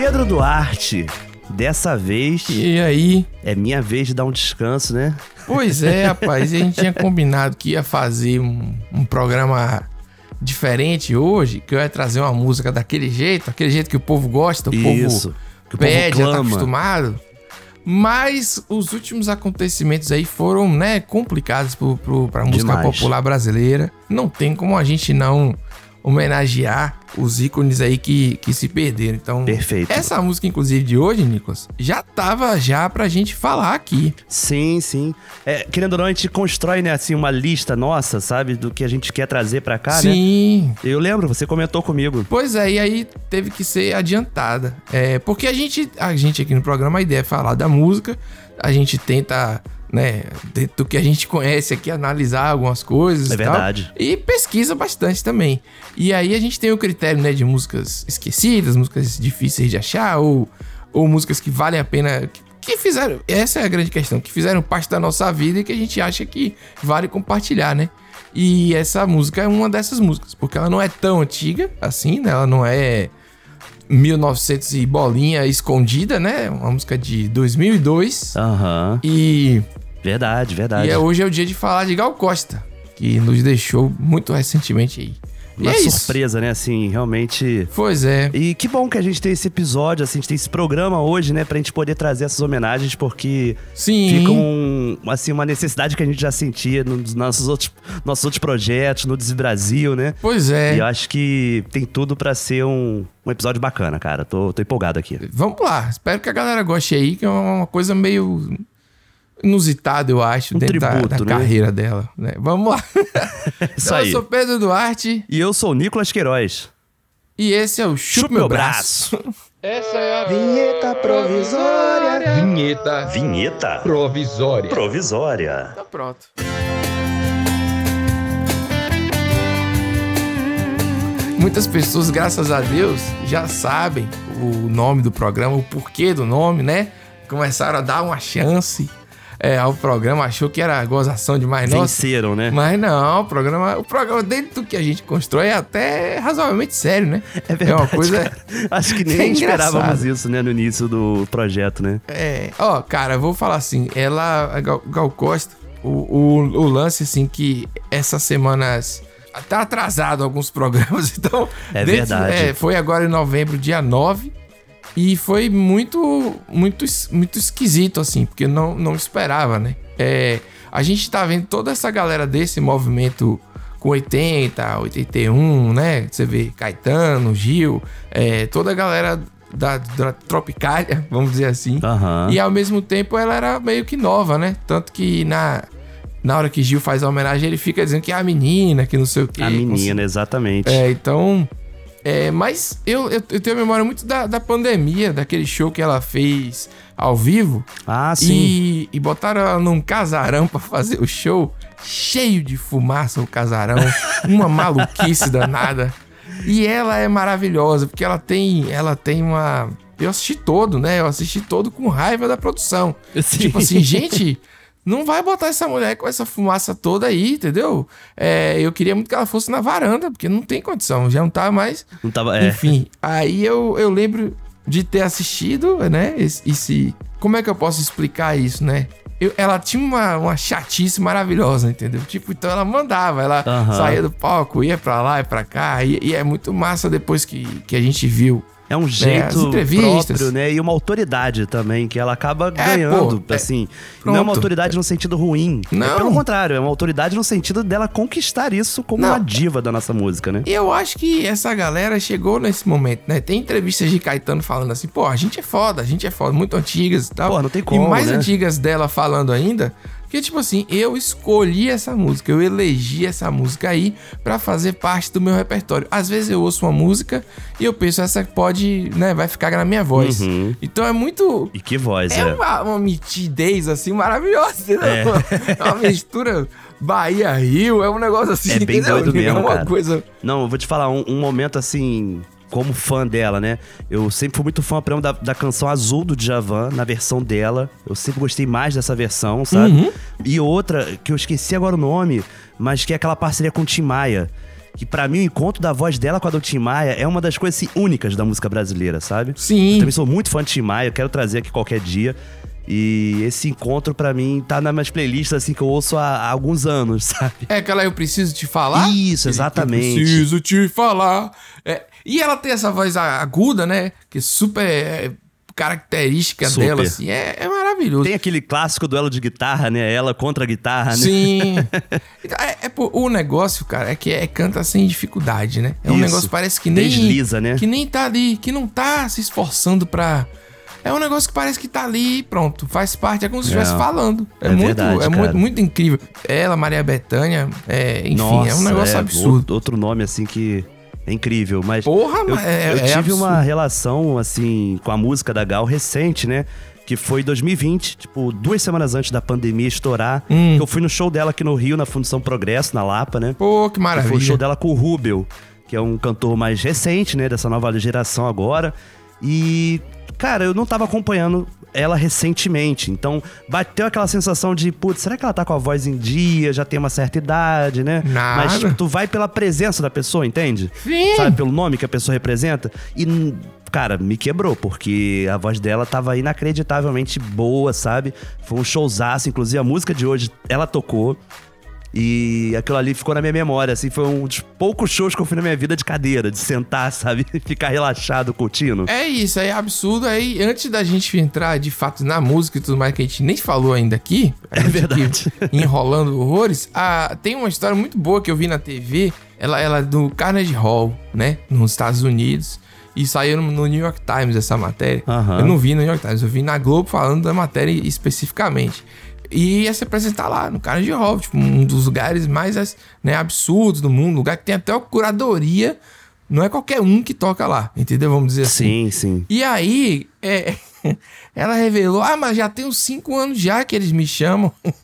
Pedro Duarte. Dessa vez E aí? é minha vez de dar um descanso, né? Pois é, rapaz. A gente tinha combinado que ia fazer um, um programa diferente hoje, que eu ia trazer uma música daquele jeito, aquele jeito que o povo gosta, o Isso. povo Que o povo pede, já tá acostumado. Mas os últimos acontecimentos aí foram, né, complicados pro, pro, pra música Demais. popular brasileira. Não tem como a gente não homenagear os ícones aí que, que se perderam. Então, Perfeito. essa música, inclusive, de hoje, Nicolas, já tava já pra gente falar aqui. Sim, sim. É, querendo ou não, a gente constrói, né, assim, uma lista nossa, sabe? Do que a gente quer trazer pra cá, né? Sim. Eu lembro, você comentou comigo. Pois é, e aí teve que ser adiantada. É, porque a gente, a gente aqui no programa, a ideia é falar da música, a gente tenta, né, do que a gente conhece aqui, analisar algumas coisas É e tal. verdade. E pesquisa bastante também. E aí a gente tem o critério, né, de músicas esquecidas, músicas difíceis de achar, ou, ou músicas que valem a pena. Que, que fizeram. Essa é a grande questão, que fizeram parte da nossa vida e que a gente acha que vale compartilhar, né? E essa música é uma dessas músicas, porque ela não é tão antiga assim, né? Ela não é 1900 e bolinha escondida, né? Uma música de 2002. Aham. E, Verdade, verdade. e é, hoje é o dia de falar de Gal Costa, que nos deixou muito recentemente aí. Uma é isso. surpresa, né? Assim, realmente. Pois é. E que bom que a gente tem esse episódio, assim, a gente tem esse programa hoje, né? Pra gente poder trazer essas homenagens, porque Sim. fica um, assim, uma necessidade que a gente já sentia nos nossos outros, nossos outros projetos, no Desbrasil, né? Pois é. E eu acho que tem tudo pra ser um, um episódio bacana, cara. Tô, tô empolgado aqui. Vamos lá. Espero que a galera goste aí, que é uma coisa meio inusitada, eu acho, Um dentro da- tributo, da, né? carreira dela. Né? Vamos lá. Isso Então, aí. Eu sou Pedro Duarte E eu sou o Nicolas Queiroz. e esse é o Chupa Meu Braço. Essa é a vinheta provisória. Vinheta Vinheta provisória. provisória. Tá pronto. Muitas pessoas, graças a Deus, já sabem o nome do programa, o porquê do nome, né? Começaram a dar uma chance é, ao programa, achou que era gozação demais, nossa. Venceram, né? Mas não, o programa, o programa dentro do que a gente constrói é até razoavelmente sério, né? É verdade. uma coisa. cara. Acho que É nem engraçado. esperávamos isso, né, no início do projeto, né? É, ó, cara, eu vou falar assim, ela, a Gal, Gal Costa, o, o, o lance, assim, que essas semanas tá atrasado alguns programas, então... É verdade. é, foi agora em novembro, dia 9, e foi muito, muito, muito esquisito, assim, porque não, não esperava, né? É, a gente tá vendo toda essa galera desse movimento com 80, 81, né? Você vê Caetano, Gil, é, toda a galera da, da Tropicália, vamos dizer assim. Aham. E ao mesmo tempo ela era meio que nova, né? Tanto que na, na hora que Gil faz a homenagem, ele fica dizendo que é a menina, que não sei o quê. A menina, exatamente. É, então. É, mas eu, eu, eu tenho a memória muito da, da pandemia, daquele show que ela fez ao vivo. Ah, sim. E, e botaram ela num casarão pra fazer o show, cheio de fumaça o casarão, uma maluquice danada. E ela é maravilhosa, porque ela tem, ela tem uma. Eu assisti todo, né? Eu assisti todo com raiva da produção. Sim. Tipo assim, gente, não vai botar essa mulher com essa fumaça toda aí, entendeu? É, eu queria muito que ela fosse na varanda, porque não tem condição, já não tá mais. Não tava. É. Enfim, aí eu, eu lembro de ter assistido, né? Esse, esse- Como é que eu posso explicar isso, né? Eu- ela tinha uma, uma chatice maravilhosa, entendeu? Tipo, então ela mandava, ela Aham. saía do palco, ia pra lá e pra cá, e, e é muito massa depois que, que a gente viu. É um as jeito entrevistas. próprio, né? E uma autoridade também, que ela acaba É, ganhando, pô, é, assim. não é uma autoridade no sentido ruim. É Não. pelo contrário, é uma autoridade no sentido dela conquistar isso como Não. uma diva da nossa música, né? E eu acho que essa galera chegou nesse momento, né? Tem entrevistas de Caetano falando assim, pô, a gente é foda, a gente é foda, muito antigas e tal. Pô, não tem como, E mais né? antigas dela falando ainda, que tipo assim, eu escolhi essa música, eu elegi essa música aí pra fazer parte do meu repertório. Às vezes eu ouço uma música e eu penso, essa pode, né, vai ficar na minha voz. Uhum. Então é muito... E que voz, É é. uma, uma nitidez, assim, maravilhosa, entendeu? É uma mistura Bahia-Rio, é um negócio assim, É bem entendeu? doido mesmo, É uma cara. coisa... Não, eu vou te falar, um, um momento assim, como fã dela, né? Eu sempre fui muito fã, por exemplo, da, da canção Azul do Djavan, na versão dela. Eu sempre gostei mais dessa versão, sabe? Uhum. E outra, que eu esqueci agora o nome, mas que é aquela parceria com o Tim Maia. que pra mim o encontro da voz dela com a do Tim Maia é uma das coisas assim, únicas da música brasileira, sabe? Sim. Eu também sou muito fã de Tim Maia, quero trazer aqui qualquer dia. E esse encontro, pra mim, tá nas minhas playlists, assim, que eu ouço há, há alguns anos, sabe? É aquela Eu Preciso Te Falar? Isso, exatamente. Eu preciso te falar. É, e ela tem essa voz aguda, né? Que é super é, característica Super. dela, assim. É, é maravilhoso. Tem aquele clássico duelo de guitarra, né? Ela contra a guitarra, né? Sim. Então, é, é, o negócio, cara, é que é canta sem dificuldade, né? É um Isso. negócio parece que nem. Desliza, né? Que nem tá ali, que não tá se esforçando pra. É um negócio que parece que tá ali e pronto, faz parte, é como se É. estivesse falando. É, É muito, verdade, é muito, muito incrível. Ela, Maria Bethânia, é, enfim, é um negócio é, absurdo. Outro nome, assim, que é incrível. Mas Porra, eu, é- eu é tive absurdo. uma relação, assim, com a música da Gal recente, né? Que foi 2020, tipo, duas semanas antes da pandemia estourar. Hum. Eu fui no show dela aqui no Rio, na Fundação Progresso, na Lapa, né? Pô, que Que maravilha. Foi o show dela com o Rubel, que é um cantor mais recente, né? Dessa nova geração agora. E, cara, eu não tava acompanhando ela recentemente. Então, bateu aquela sensação de, putz, será que ela tá com a voz em dia? Já tem uma certa idade, né? Nada. Mas, tipo, tu vai pela presença da pessoa, entende? Sim. Sabe, pelo nome que a pessoa representa. E, cara, me quebrou, porque a voz dela tava inacreditavelmente boa, sabe? Foi um showzaço. Inclusive, a música de hoje, ela tocou. E aquilo ali ficou na minha memória, assim, foi um dos poucos shows que eu fui na minha vida de cadeira, de sentar, sabe? Ficar relaxado, curtindo. É isso, é absurdo. Aí, antes da gente entrar de fato na música e tudo mais que a gente nem falou ainda aqui, a É verdade. enrolando horrores, ah, tem uma história muito boa que eu vi na TV. Ela, ela é do Carnegie Hall, né? Nos Estados Unidos. E saiu no, New York Times essa matéria. Aham. Eu não vi no New York Times, eu vi na Globo falando da matéria especificamente. E ia se apresentar lá no Carnegie Hall, tipo, um dos lugares mais né, absurdos do mundo, lugar que tem até a curadoria. Não é qualquer um que toca lá, entendeu? Vamos dizer assim. Sim, sim. E aí, é, ela revelou: Ah, mas já tem uns cinco anos já que eles me chamam. eu,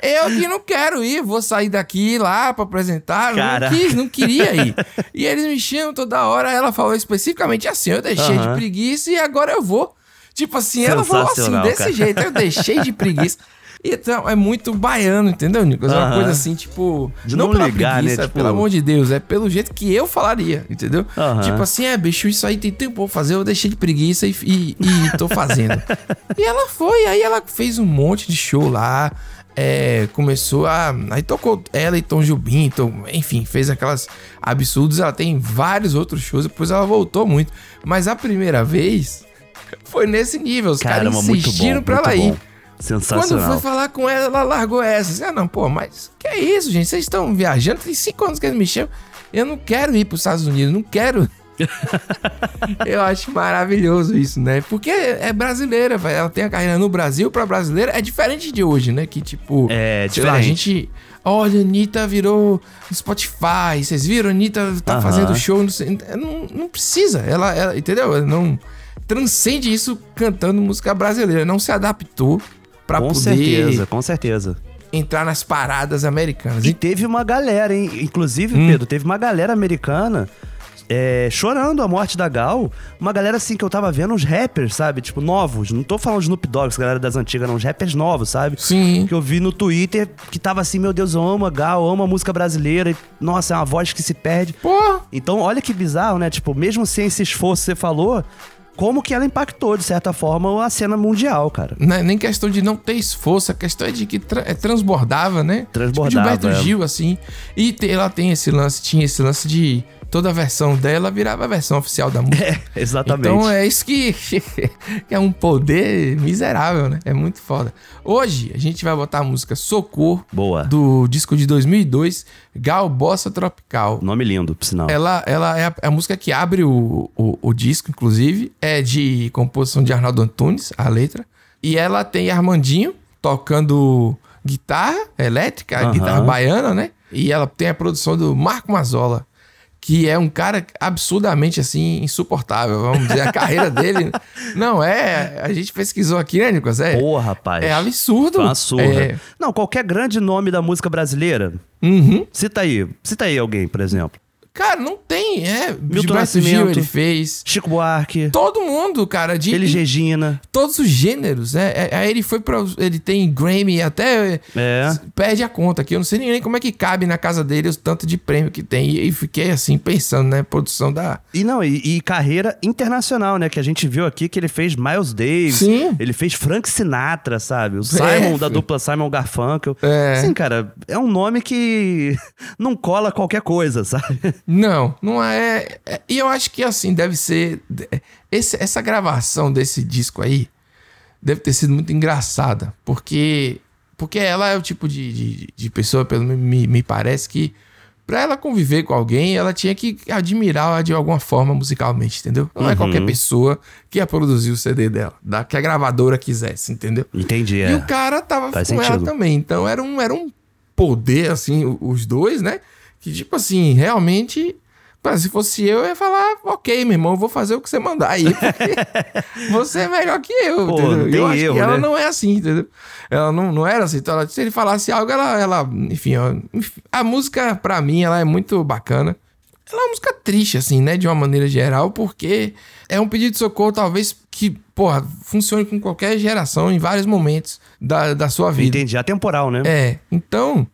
eu que não quero ir, vou sair daqui lá pra apresentar. Eu Caraca. Não quis, não queria ir. E eles me chamam toda hora. Ela falou especificamente assim: Eu deixei de Aham. preguiça e agora eu vou. Tipo assim, ela falou assim, desse cara. jeito, eu deixei de preguiça. Então, é muito baiano, entendeu, Nicolas? É uma coisa assim, tipo. De não pela ligar, né? preguiça, Tipo- Pelo amor de Deus, é pelo jeito que eu falaria, entendeu? Tipo assim, é, bicho, isso aí tem tempo pra fazer, eu deixei de preguiça e, e, e tô fazendo. e ela foi, aí ela fez um monte de show lá. é, começou a. Aí tocou ela e Tom Jubim, Tom- enfim, fez aquelas absurdos. Ela tem vários outros shows, depois ela voltou muito. Mas a primeira vez foi nesse nível. Os caras muito insistiram bom. pra muito ela ir. bom. Quando Sensacional. foi falar com ela, ela largou essa. Assim, ah, não, pô, mas que é isso, gente? Vocês estão viajando, tem cinco anos que eles me chamam. Eu não quero ir para os Estados Unidos, não quero. Eu acho maravilhoso isso, né? Porque é brasileira, vai. ela tem a carreira no Brasil pra brasileira. É diferente de hoje, né? Que tipo, É, sei lá, a diferente. gente. Olha, a Anitta virou Spotify. Vocês viram? Anitta tá Aham. fazendo show. Não, sei- não, não precisa. Ela, ela, entendeu? Ela não transcende isso cantando música brasileira. Não se adaptou pra Com poder certeza, com certeza. entrar nas paradas americanas. E teve uma galera, hein? Inclusive, Hum. Pedro, teve uma galera americana é, chorando a morte da Gal. Uma galera assim que eu tava vendo, uns rappers, sabe? Tipo, novos. Não tô falando de Snoop Dogg, essa galera das antigas, não. Uns rappers novos, sabe? Sim. Que eu vi no Twitter que tava assim, meu Deus, eu amo a Gal, amo a música brasileira. E, nossa, é uma voz que se perde. Pô, Então, olha que bizarro, né? Tipo, mesmo sem esse esforço que você falou, como que ela impactou, de certa forma, a cena mundial, cara. não é nem questão de não ter esforço, a questão é de que tra- é transbordava, né? Transbordava, Tipo Gilberto é. Gil, assim. E ela tem esse lance, tinha esse lance de toda a versão dela virava a versão oficial da música. É, exatamente. Então é isso que, é um poder miserável, né? É muito foda. Hoje a gente vai botar a música Socorro, Boa. do disco de 2002, Gal Bossa Tropical. Nome lindo, por sinal. Ela, ela é a, é a música que abre o, o, o disco, inclusive. É de composição de Arnaldo Antunes, a letra. E ela tem Armandinho tocando guitarra elétrica, Aham. guitarra baiana, né? E ela tem a produção do Marco Mazzola, que é um cara absurdamente, assim, insuportável. Vamos dizer, a carreira dele... Não, é... A gente pesquisou aqui, né, Nicolas? É, Porra, rapaz. é absurdo. Surra. É, Não, qualquer grande nome da música brasileira, uhum. cita aí. Cita aí alguém, por exemplo. Cara, não tem, é. Milton Gilberto Gil Nascimento. ele fez. Chico Buarque, Todo mundo, cara, de Elis Regina. todos os gêneros, né? É, Aí ele foi pra. Ele tem Grammy até. É. Perde a conta aqui. Eu não sei nem como é que cabe na casa dele o tanto de prêmio que tem. E, e fiquei assim, pensando, né? Produção da. E não, e, e carreira internacional, né? Que a gente viu aqui que ele fez Miles Davis. Sim. Ele fez Frank Sinatra, sabe? O Simon, da filho. dupla Simon Garfunkel. É. Assim, cara, é um nome que não cola qualquer coisa, sabe? Não, não é. é- E eu acho que assim, deve ser. esse- essa gravação desse disco aí deve ter sido muito engraçada. Porque. Porque ela é o tipo de, de, de pessoa, pelo menos me, me parece, que pra ela conviver com alguém, ela tinha que admirar de alguma forma musicalmente, entendeu? Não é qualquer pessoa que ia produzir o CD dela, da, que a gravadora quisesse, entendeu? Entendi, E o é. cara tava Faz com ela sentido. também. Então era um, era um poder, assim, o- os dois, né? Que, tipo assim, realmente. Se fosse eu, eu ia falar, ok, meu irmão, eu vou fazer o que você mandar aí, porque você é melhor que eu, Pô, entendeu? E eu acho erro, que ela né? não é assim, entendeu? Ela não, não era assim. Então, ela- se ele falasse algo, ela, ela enfim, ó, enfim, a música, pra mim, ela é muito bacana. Ela é uma música triste, assim, né? De uma maneira geral, porque é um pedido de socorro, talvez, que, porra, funcione com qualquer geração em vários momentos da, da sua vida. Entendi. Atemporal, né? É, então,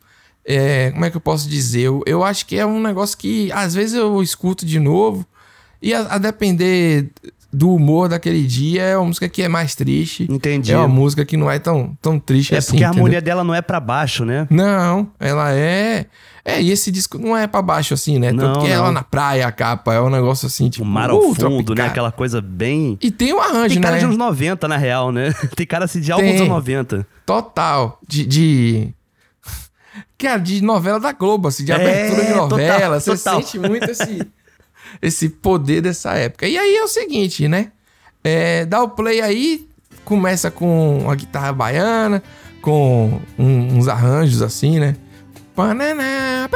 é, como é que eu posso dizer? Eu, eu acho que é um negócio que às vezes eu escuto de novo e a, a depender do humor daquele dia é uma música que é mais triste. Entendi. É uma música que não é tão, tão triste É assim. porque a entendeu? harmonia dela não é pra baixo, né? Não, ela é. É, e esse disco não é pra baixo assim, né? Não, Tanto que é não. lá na praia a capa, é um negócio assim, tipo. O mar ao uh, fundo, né? Aquela coisa bem. E tem um arranjo, Tem cara né? de uns 90, na real, né? Tem cara assim de álbum dos Tem. anos 90. Total. De. de... Cara, de novela da Globo, assim, de É, abertura de novela. total, Você total. sente muito esse, esse poder dessa época. E aí é o seguinte, né? É, dá o play aí, começa com a guitarra baiana, com um- uns arranjos assim, né? Pananá,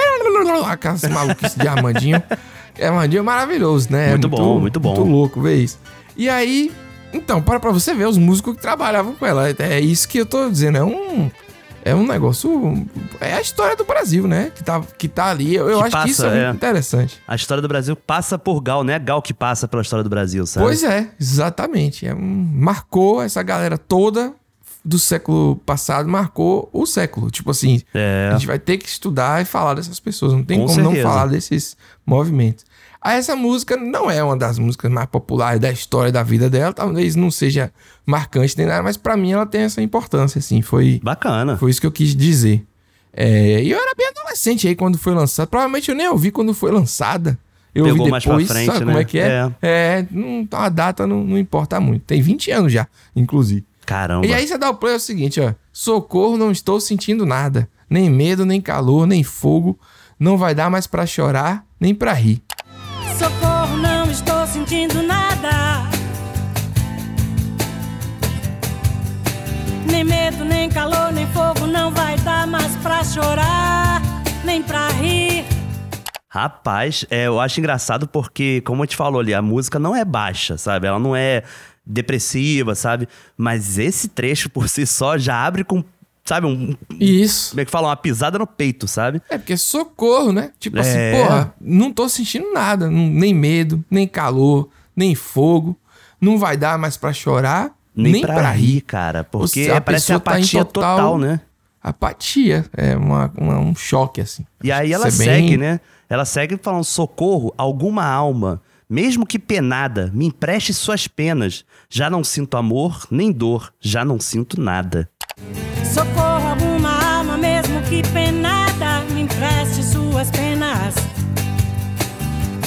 Aquelas maluquices de Armandinho. É, Armandinho é maravilhoso, né? É Muito bom, muito bom. Muito louco ver isso. E aí, então, para pra você ver os músicos que trabalhavam com ela. É isso que eu tô dizendo, é um. É um negócio. É a história do Brasil, né? Que tá, que tá ali. Eu, eu acho que isso passa, é, é. muito interessante. A história do Brasil passa por Gal, não é Gal que passa pela história do Brasil, sabe? Pois é, exatamente. É um- marcou essa galera toda do século passado, marcou o século. Tipo assim, É. a gente vai ter que estudar e falar dessas pessoas. Não tem Com como não certeza. falar desses movimentos. Aí essa música não é uma das músicas mais populares da história da vida dela. Talvez não seja marcante nem nada, mas pra mim ela tem essa importância, assim. Foi, Bacana. foi isso que eu quis dizer. É, e eu era bem adolescente aí quando foi lançado. Provavelmente eu nem ouvi quando foi lançada. Eu Pegou ouvi mais pra depois, frente, sabe né? como é que é? É, não, a data não, não importa muito. Tem 20 anos já, inclusive. Caramba. E aí você dá o play é o seguinte, ó. Socorro, não estou sentindo nada. Nem medo, nem calor, nem fogo. Não vai dar mais pra chorar, nem pra rir. Estou sentindo nada. Nem medo, nem calor, nem fogo, não vai dar mais pra chorar, nem pra rir. Rapaz, é, eu acho engraçado porque, como eu te falou ali, a música não é baixa, sabe? Ela não é depressiva, sabe? Mas esse trecho por si só já abre com, sabe, um. Isso. Como é que fala? Uma pisada no peito, sabe? É porque socorro, né? Tipo assim, É. porra, não tô sentindo nada. nem medo, nem calor, nem fogo. Não vai dar mais pra chorar, nem, pra, rir. cara. Porque seja, a parece pessoa tá apatia total- total, né? Apatia. É uma, uma- um choque, assim. E aí ela é segue, bem- né? Ela segue falando: socorro, alguma alma, mesmo que penada, me empreste suas penas. Já não sinto amor, nem dor, já não sinto nada. Socorro, que penada, me empreste suas penas.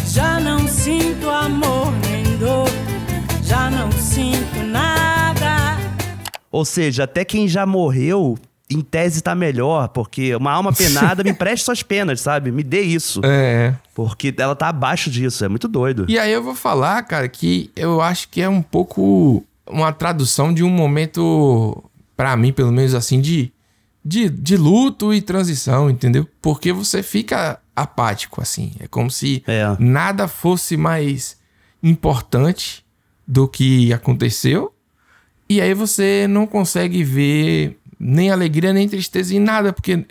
Já não sinto amor nem dor, já não sinto nada. Ou seja, até quem já morreu, em tese tá melhor, porque uma alma penada me empreste suas penas, sabe? Me dê isso. É. Porque ela tá abaixo disso, é muito doido. E aí eu vou falar, cara, que eu acho que é um pouco uma tradução de um momento, pra mim, pelo menos assim, de, de, de luto e transição, entendeu? Porque você fica apático, assim. É como se É. nada fosse mais importante do que aconteceu. E aí você não consegue ver nem alegria nem tristeza em nada, porque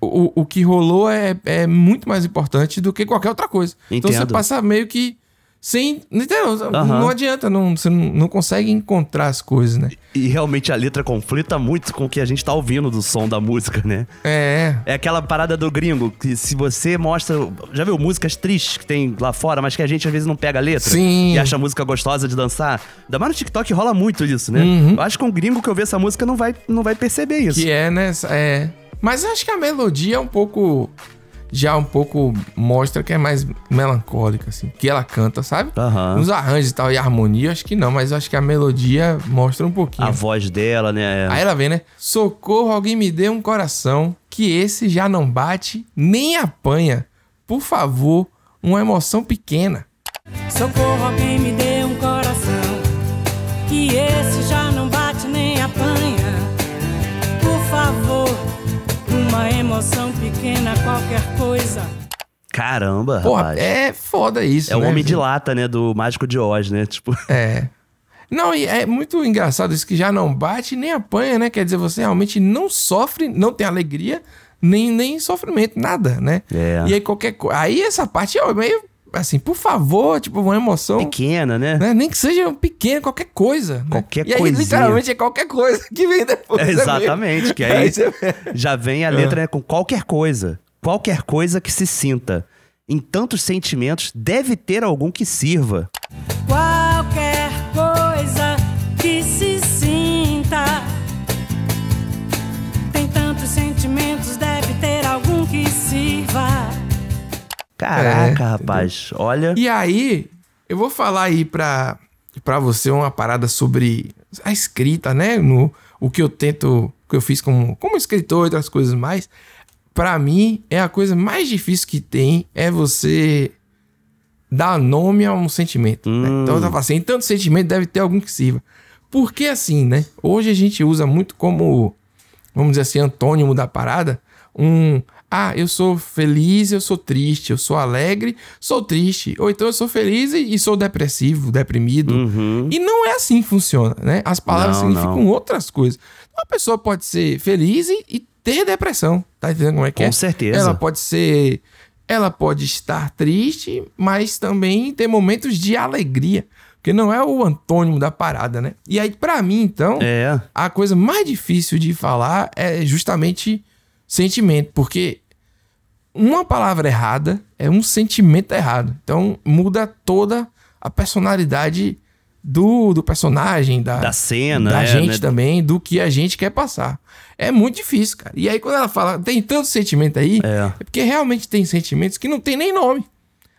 o, o que rolou é, é muito mais importante do que qualquer outra coisa. Então você Entendo. passa meio que sem. Entendeu? Aham. Não adianta, não, você não, consegue encontrar as coisas, né? E realmente a letra conflita muito com o que a gente tá ouvindo do som da música, né? É. É aquela parada do gringo, que se você mostra. Já viu músicas tristes que tem lá fora, mas que a gente às vezes não pega a letra? Sim. E acha a música gostosa de dançar? Ainda mais no TikTok rola muito isso, né? Eu acho que um gringo que ouvir essa música não vai, não vai perceber isso. Que é, né? É. Mas eu acho que a melodia é um pouco. Já um pouco mostra que é mais melancólica, assim. Que ela canta, sabe? Aham. Nos arranjos e tal, e a harmonia, acho que não, mas eu acho que a melodia mostra um pouquinho. A voz dela, né? Aí ela vem, né? Socorro, alguém me dê um coração, que esse já não bate nem apanha. Por favor, uma emoção pequena. Socorro, alguém me dê um coração. Que esse pequena, qualquer coisa. Caramba, Porra, rapaz. é foda isso, É o né? Homem de Lata, né? Do Mágico de Oz, né? Tipo, É. Não, e é muito engraçado isso que já não bate nem apanha, né? Quer dizer, você realmente não sofre, não tem alegria, nem, nem sofrimento, nada, né? É. E aí qualquer coisa. Aí essa parte é meio assim, por favor, tipo, uma emoção. pequena, né? né? Nem que seja pequeno, qualquer coisa. né? Qualquer e aí, literalmente, é qualquer coisa que vem depois. É, exatamente, que meio- aí já vem a letra né, com qualquer coisa. Qualquer coisa que se sinta. Em tantos sentimentos, deve ter algum que sirva. Qualquer Caraca, É, rapaz. Olha. E aí, eu vou falar aí pra, pra você uma parada sobre a escrita, né? No, o que eu tento, o que eu fiz como, como escritor e outras coisas mais. Pra mim, é a coisa mais difícil que tem é você dar nome a um sentimento. né? Então eu tava assim, tanto sentimento deve ter algum que sirva. Porque assim, né? Hoje a gente usa muito como, vamos dizer assim, antônimo da parada, um. Ah, eu sou feliz, eu sou triste, eu sou alegre, sou triste. Ou então eu sou feliz e, e sou depressivo, deprimido. E não é assim que funciona, né? As palavras Uhum. Não, significam outras coisas. Uma pessoa pode ser feliz e, e ter depressão. Tá entendendo como é que Com é? certeza. Ela pode ser. Ela pode estar triste, mas também ter momentos de alegria. Porque não é o antônimo da parada, né? E aí, pra mim, então, É. a coisa mais difícil de falar é justamente sentimento. Porque uma palavra errada é um sentimento errado. Então, muda toda a personalidade do, do personagem, da, Da cena, da é, gente né? também, do que a gente quer passar. É muito difícil, cara. E aí, quando ela fala, tem tanto sentimento aí, É. é porque realmente tem sentimentos que não tem nem nome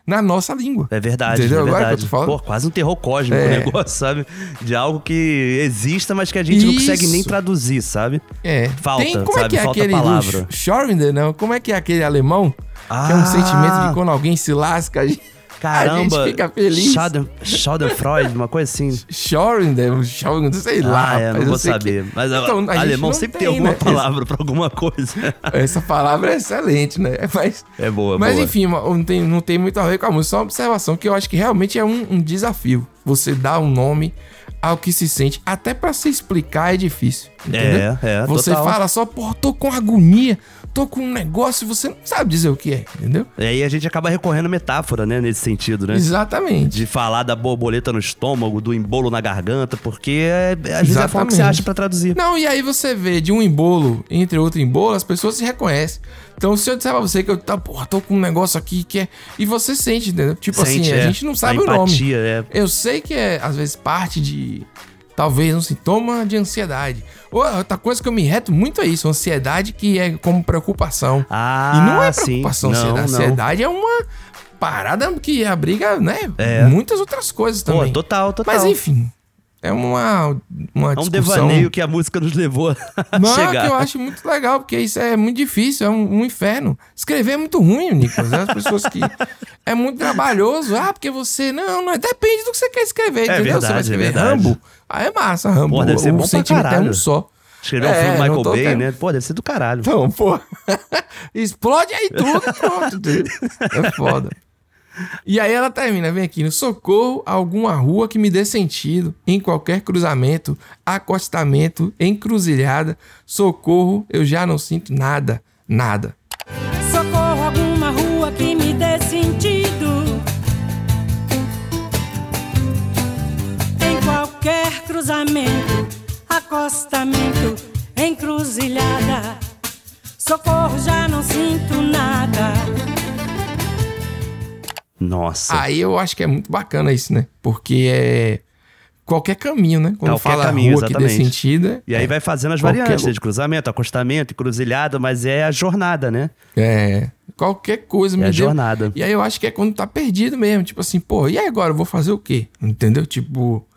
na nossa língua. É verdade, Entendeu é agora verdade. que eu? Pô, quase um terror cósmico É. o negócio, sabe? De algo que exista, mas que a gente não consegue nem Isso. traduzir, sabe? É. Falta, tem, como é sabe? que é Falta aquele palavra. do Schrödinger, não? Como é que é aquele alemão? que é um Ah. sentimento de quando alguém se lasca, a gente, Caramba. a gente fica feliz. Schaden- Schadenfreude, uma coisa assim. Schrödinger, Schrödinger, sei lá. ah, é, não vou saber. que- Mas Então, alemão sempre tem, alguma né? palavra pra alguma coisa. Essa palavra é excelente, né? Mas, É boa, mas boa. enfim, não tem, não tem muito a ver com a música. Só uma observação que eu acho que realmente é um, um desafio. Você dar um nome ao que se sente. Até pra se explicar é difícil. Entendeu? É, é, Você total. fala só, pô, tô com agonia, tô com um negócio e você não sabe dizer o que é, entendeu? E aí a gente acaba recorrendo à metáfora, né? Nesse sentido, né? Exatamente. De falar da borboleta no estômago, do embolo na garganta, porque é, às vezes é a forma que você Exatamente. acha pra traduzir. Não, e aí você vê de um embolo entre outro embolo, as pessoas se reconhecem. Então, se eu disser pra você que eu tá, porra, tô com um negócio aqui que é. E você sente, entendeu? Tipo Sente, assim, a é. gente não sabe A o nome. empatia, é. Eu sei que é, às vezes, parte de. Talvez um sintoma de ansiedade. Outra coisa que eu me reto muito é isso, ansiedade que é como preocupação. Ah, e não é sim. preocupação, Não, ansiedade. não. Ansiedade é uma parada que abriga, né? É. Muitas outras coisas Pô, também. total, total. Mas enfim, é uma, uma É um discussão... devaneio que a música nos levou a Não, chegar. que eu acho muito legal, porque isso é muito difícil, é um, um inferno. Escrever é muito ruim, Nicolas. né? As pessoas que. É muito trabalhoso. Ah, porque você. Não, não. Depende do que você quer escrever, entendeu? você vai verdade, é escrever verdade. Rambo. Aí é massa, Rambo. Pô, deve ser o bom sentimento é um só. Escreveu um É, filme do não Michael Bay, querendo- né? Pô, deve ser do caralho. Então, pô. Explode aí tudo, pronto. É foda. E aí ela termina, vem aqui, no socorro a alguma rua que me dê sentido, em qualquer cruzamento, acostamento, encruzilhada, socorro, eu já não sinto nada, nada. Cruzamento, acostamento, encruzilhada. Socorro, já não sinto nada. Nossa. Aí eu acho que é muito bacana isso, né? Porque é qualquer caminho, né? Quando Qualquer fala caminho, rua que dê exatamente. sentido. E aí é, vai fazendo as Qualquer variantes, né, de cruzamento, acostamento, encruzilhada, mas é a jornada, né? É. Qualquer coisa me É a jornada. E aí eu acho que é quando tá perdido mesmo. Tipo assim, pô, e aí agora eu vou fazer o quê? Entendeu? Tipo.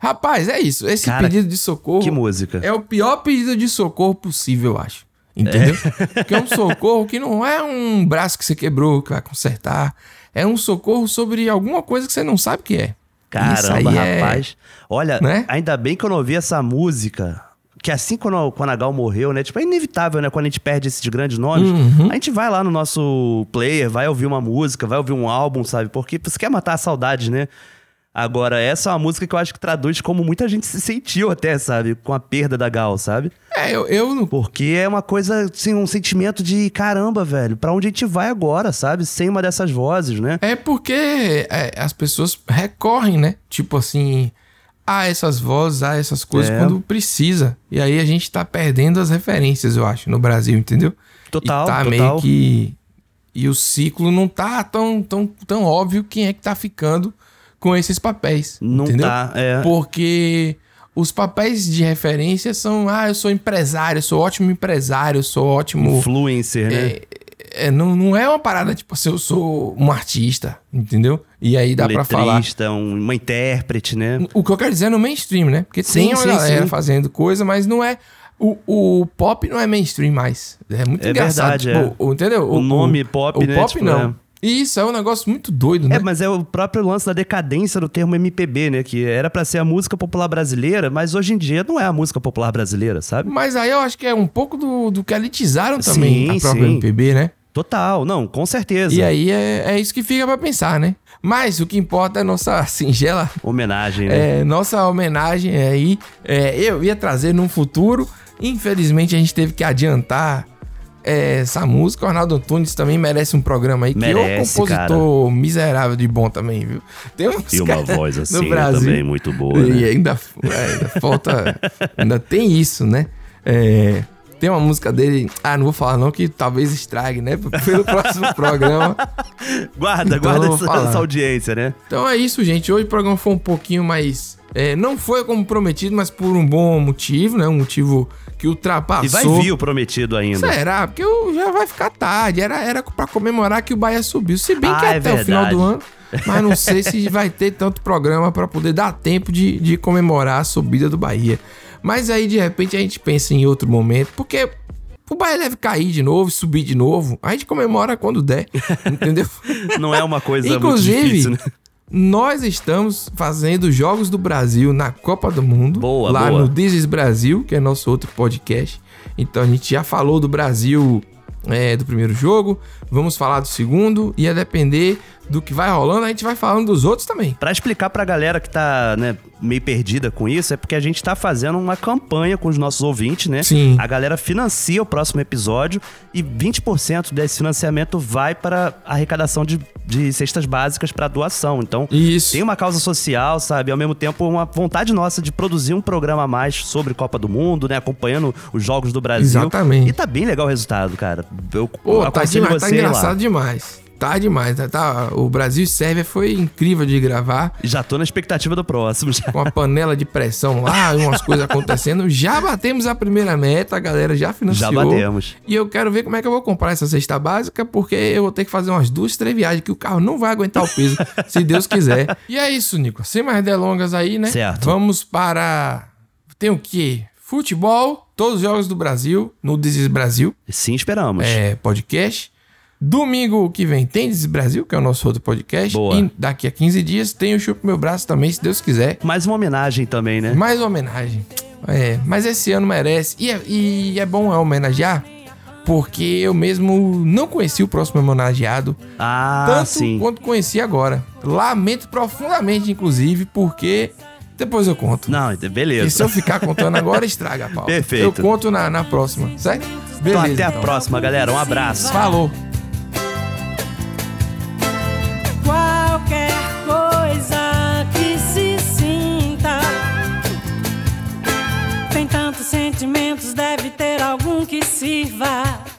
Rapaz, é isso. Esse Cara, pedido de socorro. Que música. É o pior pedido de socorro possível, eu acho. Entendeu? É. Porque é um socorro que não é um braço que você quebrou, que vai consertar. É um socorro sobre alguma coisa que você não sabe o que é. Caramba, é- rapaz. Olha, Né? ainda bem que eu não ouvi essa música. Que assim quando, quando a Gal morreu, né? Tipo, é inevitável, né? Quando a gente perde esses grandes nomes, Uhum. a gente vai lá no nosso player, vai ouvir uma música, vai ouvir um álbum, sabe? Porque você quer matar a saudade, né? Agora, essa é uma música que eu acho que traduz como muita gente se sentiu até, sabe? Com a perda da Gal, sabe? É, eu, eu não. Porque é uma coisa, assim, um sentimento de caramba, velho. Pra onde a gente vai agora, sabe? Sem uma dessas vozes, né? É porque é, as pessoas recorrem, né? Tipo assim, a essas vozes, a essas coisas É. quando precisa. E aí a gente tá perdendo as referências, eu acho, no Brasil, entendeu? Total, e tá total. meio que. E o ciclo não tá tão, tão, tão óbvio quem é que tá ficando com esses papéis. Não entendeu? tá, é. Porque os papéis de referência são, ah, eu sou empresário, eu sou ótimo empresário, eu sou ótimo. Influencer, né? É, não, não é uma parada tipo assim, eu sou um artista, entendeu? E aí dá pra falar. um- uma intérprete, né? O que eu quero dizer é no mainstream, né? Porque Sim, tem uma sim, galera sim. fazendo coisa, mas não é. O, o pop não é mainstream mais. É muito É engraçado. verdade, tipo, o- entendeu? O nome pop, o né, pop tipo, não. é. Isso é um negócio muito doido, né? É, mas é o próprio lance da decadência do termo MPB, né? Que era pra ser a música popular brasileira, mas hoje em dia não é a música popular brasileira, sabe? Mas aí eu acho que é um pouco do, do que elitizaram também Sim, a própria sim. MPB, né? Total, não, com certeza. E aí é, é isso que fica pra pensar, né? Mas o que importa é a nossa singela Homenagem, né? É, nossa homenagem aí, é, eu ia trazer num futuro. Infelizmente a gente teve que adiantar é, essa música. O Arnaldo Antunes também merece um programa aí. que é um Merece, compositor miserável de bom também, viu? Tem uns E uma voz no assim Brasil. também muito boa, E né? ainda, é, ainda falta. ainda tem isso, né? É, tem uma música dele. Ah, não vou falar não, que talvez estrague, né? Pelo próximo programa. Guarda, Então, guarda essa, essa audiência, né? Então é isso, gente. Hoje o programa foi um pouquinho mais. É, não foi como prometido, mas por um bom motivo, né? Um motivo que ultrapassou. E vai vir o prometido ainda. Será? Porque já vai ficar tarde. Era, era pra comemorar que o Bahia subiu. Se bem que Ah, é até o final verdade. do ano. Mas não sei se vai ter tanto programa pra poder dar tempo de, de comemorar a subida do Bahia. Mas aí, de repente, a gente pensa em outro momento. Porque o Bahia deve cair de novo, subir de novo. A gente comemora quando der. entendeu? Não é uma coisa Inclusive, muito difícil, né? Nós estamos fazendo Jogos do Brasil na Copa do Mundo. Boa, lá boa. no is Brasil, que é nosso outro podcast. Então a gente já falou do Brasil é, do primeiro jogo. Vamos falar do segundo. E a depender do que vai rolando, a gente vai falando dos outros também. Pra explicar pra galera que tá, né, meio perdida com isso, é porque a gente tá fazendo uma campanha com os nossos ouvintes, né? Sim. A galera financia o próximo episódio e 20% desse financiamento vai para arrecadação de, de cestas básicas pra doação. Então, Isso. tem uma causa social, sabe? Ao mesmo tempo, uma vontade nossa de produzir um programa a mais sobre Copa do Mundo, né? Acompanhando os jogos do Brasil. Exatamente. E tá bem legal o resultado, cara. Eu Pô, tá, demais, tá você a ir lá. engraçado demais. Tá demais. Tá, tá- o Brasil e Sérvia foi incrível de gravar. Já tô na expectativa do próximo. Já. com a panela de pressão lá, umas coisas acontecendo. Já batemos a primeira meta, a galera já financiou. Já batemos. E eu quero ver como é que eu vou comprar essa cesta básica, porque eu vou ter que fazer umas duas, três viagens que o carro não vai aguentar o peso, se Deus quiser. E é isso, Nico. Sem mais delongas aí, né? Certo. Vamos para. Tem o quê? Futebol, todos os jogos do Brasil, no This is Brasil, Sim, esperamos. é, podcast. Domingo que vem tem is Brasil, que é o nosso outro podcast. Boa. E daqui a 15 dias tem o Chupa Meu Braço também, se Deus quiser. Mais uma homenagem também, né? Mais uma homenagem. É, mas esse ano merece. E é, e é bom homenagear, porque eu mesmo não conheci o próximo homenageado, Ah, tanto sim. quanto conheci agora. Lamento profundamente, inclusive, porque depois eu conto. Não, E beleza. se eu ficar contando agora, estraga a pau. Perfeito. Eu conto na, na próxima, certo? Então, Beleza. até a então. próxima, galera. Um abraço. Falou. sentimentos deve ter algum que sirva.